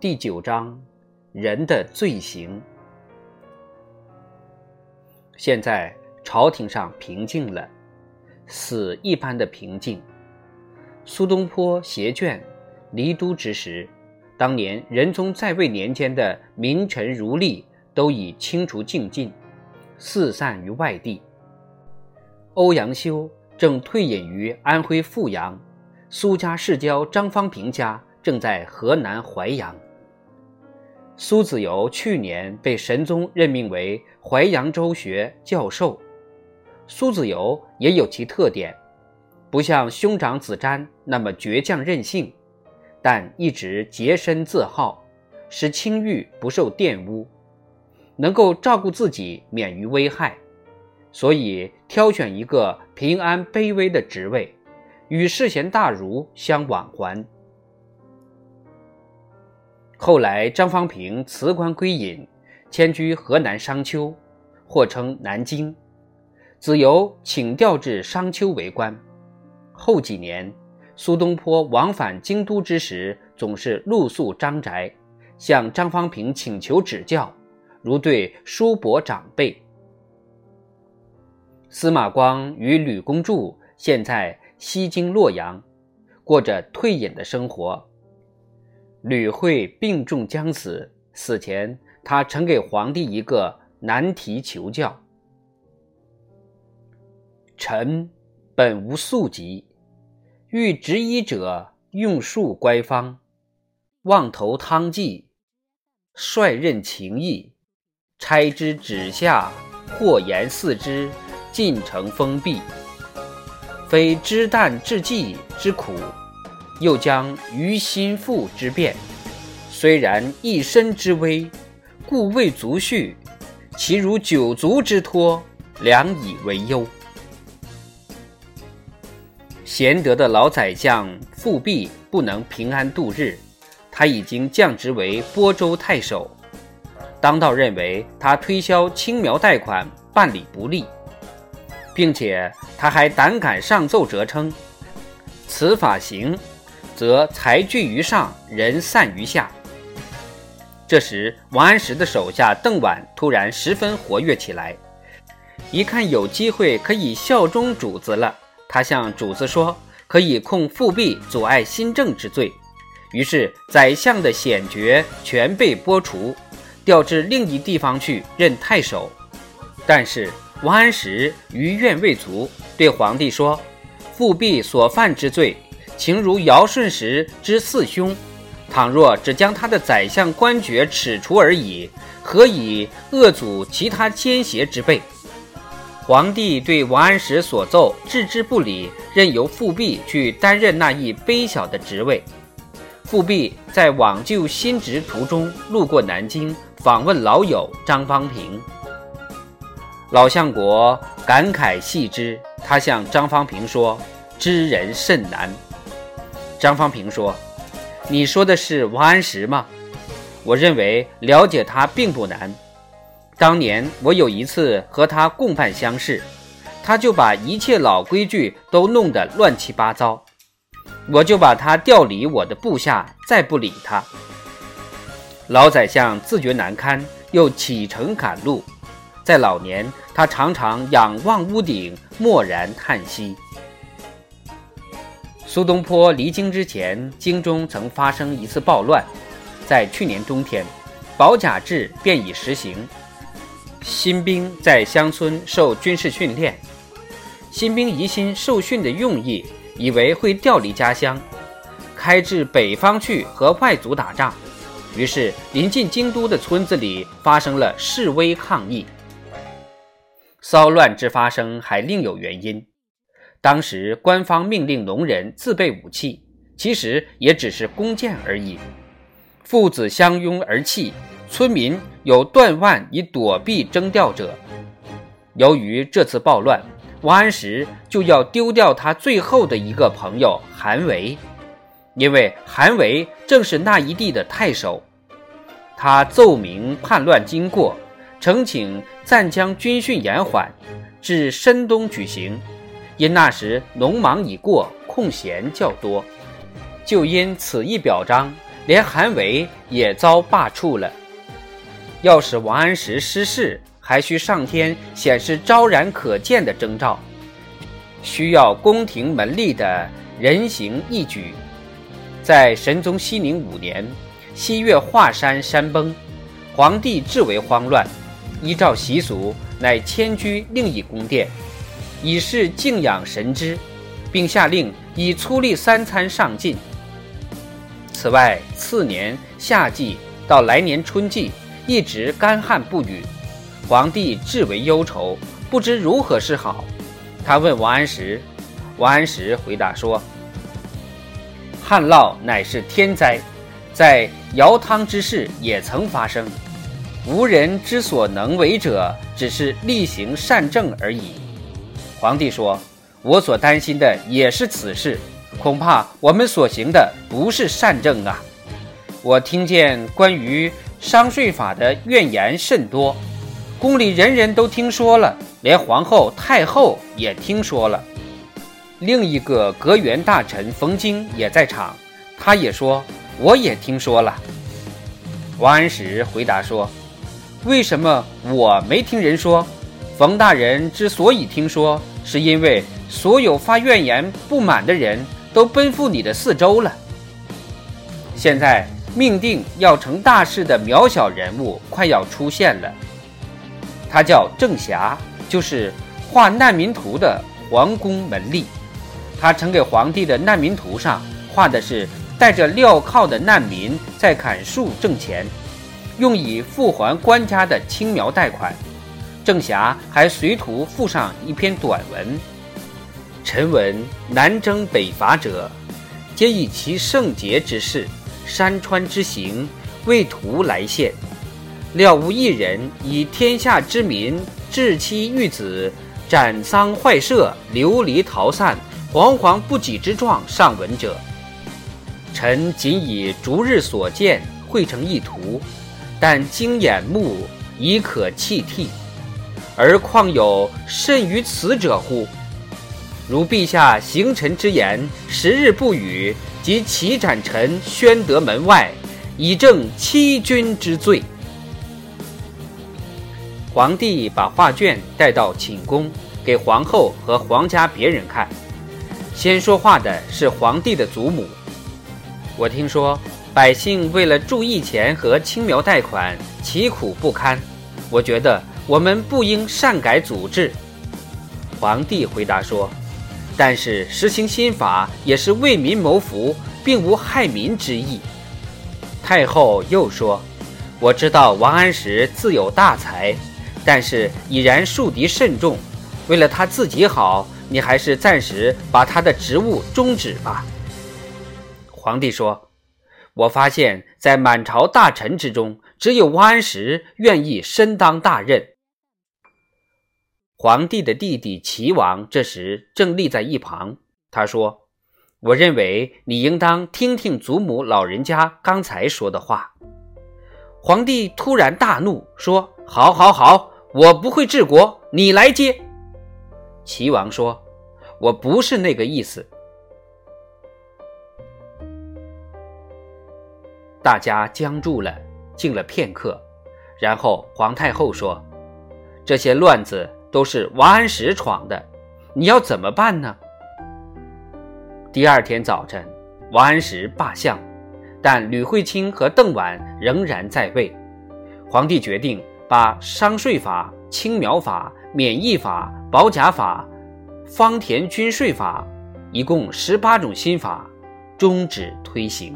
第九章，人的罪行。现在朝廷上平静了，死一般的平静。苏东坡携眷离都之时，当年仁宗在位年间的名臣如吏都已清除净尽，四散于外地。欧阳修正退隐于安徽阜阳，苏家世交张方平家正在河南淮阳。苏子由去年被神宗任命为淮扬州学教授。苏子由也有其特点，不像兄长子瞻那么倔强任性，但一直洁身自好，使清誉不受玷污，能够照顾自己免于危害，所以挑选一个平安卑微的职位，与世贤大儒相往还。后来，张方平辞官归隐，迁居河南商丘，或称南京。子由请调至商丘为官。后几年，苏东坡往返京都之时，总是露宿张宅，向张方平请求指教，如对叔伯长辈。司马光与吕公著现在西京洛阳，过着退隐的生活。吕惠病重将死，死前他曾给皇帝一个难题求教：“臣本无素疾，欲执医者用术乖方，望投汤剂，率任情意，差之指下，或言四肢，尽成封闭，非知旦治剂之苦。”又将于心腹之变，虽然一身之危，故未足恤，其如九族之托，良以为忧。贤德的老宰相富弼不能平安度日，他已经降职为播州太守。当道认为他推销青苗贷款办理不力，并且他还胆敢上奏折称，此法行。则财聚于上，人散于下。这时，王安石的手下邓婉突然十分活跃起来，一看有机会可以效忠主子了，他向主子说：“可以控复辟阻碍新政之罪。”于是，宰相的显爵全被剥除，调至另一地方去任太守。但是，王安石余怨未足，对皇帝说：“复辟所犯之罪。”情如尧舜时之四兄，倘若只将他的宰相官爵褫除而已，何以恶阻其他奸邪之辈？皇帝对王安石所奏置之不理，任由复辟去担任那一卑小的职位。复辟在往就新职途中，路过南京，访问老友张方平。老相国感慨系之，他向张方平说：“知人甚难。”张方平说：“你说的是王安石吗？我认为了解他并不难。当年我有一次和他共办乡试，他就把一切老规矩都弄得乱七八糟，我就把他调离我的部下，再不理他。老宰相自觉难堪，又启程赶路，在老年，他常常仰望屋顶，默然叹息。”苏东坡离京之前，京中曾发生一次暴乱。在去年冬天，保甲制便已实行。新兵在乡村受军事训练，新兵疑心受训的用意，以为会调离家乡，开至北方去和外族打仗。于是，临近京都的村子里发生了示威抗议。骚乱之发生还另有原因。当时官方命令农人自备武器，其实也只是弓箭而已。父子相拥而泣，村民有断腕以躲避征调者。由于这次暴乱，王安石就要丢掉他最后的一个朋友韩维，因为韩维正是那一地的太守。他奏明叛乱经过，呈请暂将军训延缓，至深冬举行。因那时农忙已过，空闲较多，就因此一表彰，连韩维也遭罢黜了。要使王安石失势，还需上天显示昭然可见的征兆，需要宫廷门吏的人行义举。在神宗熙宁五年，西岳华山山崩，皇帝至为慌乱，依照习俗，乃迁居另一宫殿，以示敬仰神之，并下令以粗粝三餐上进。此外，次年夏季到来年春季，一直干旱不雨，皇帝至为忧愁，不知如何是好。他问王安石，王安石回答说。旱涝乃是天灾，在尧汤之事也曾发生，无人之所能为者，只是力行善政而已。皇帝说：“我所担心的也是此事，恐怕我们所行的不是善政啊！我听见关于商税法的怨言甚多，宫里人人都听说了，连皇后、太后也听说了。”另一个阁员大臣冯京也在场，他也说：“我也听说了。”王安石回答说：“为什么我没听人说？冯大人之所以听说，是因为所有发怨言不满的人都奔赴你的四周了。现在命定要成大事的渺小人物快要出现了，他叫郑霞，就是画难民图的皇宫门吏。”他呈给皇帝的难民图上画的是带着镣铐的难民在砍树挣钱，用以付还官家的青苗贷款。郑侠还随图附上一篇短文：“臣闻南征北伐者，皆以其圣洁之事、山川之行为图来献，料无一人以天下之民至妻育子、斩丧坏舍、流离逃散。”惶惶不己之状上闻者，臣仅以逐日所见绘成一图，但经眼目已可弃替，而况有甚于此者乎？如陛下行臣之言，十日不语，即起斩臣，宣德门外，以正欺君之罪。皇帝把画卷带到寝宫，给皇后和皇家别人看。先说话的是皇帝的祖母。我听说百姓为了注义钱和轻描贷款，其苦不堪。我觉得我们不应擅改祖制。皇帝回答说：“但是实行新法也是为民谋福，并无害民之意。”太后又说：“我知道王安石自有大才，但是已然树敌甚重，为了他自己好。”你还是暂时把他的职务终止吧。皇帝说：“我发现，在满朝大臣之中，只有王安石愿意身当大任。”皇帝的弟弟齐王这时正立在一旁，他说：“我认为你应当听听祖母老人家刚才说的话。”皇帝突然大怒，说：“好，好，好，我不会治国，你来接。”齐王说：“我不是那个意思。”大家僵住了，静了片刻，然后皇太后说：“这些乱子都是王安石闯的，你要怎么办呢？”第二天早晨，王安石罢相，但吕惠卿和邓婉仍然在位。皇帝决定把商税法、青苗法。免役法、保甲法、方田均税法，一共十八种新法，终止推行。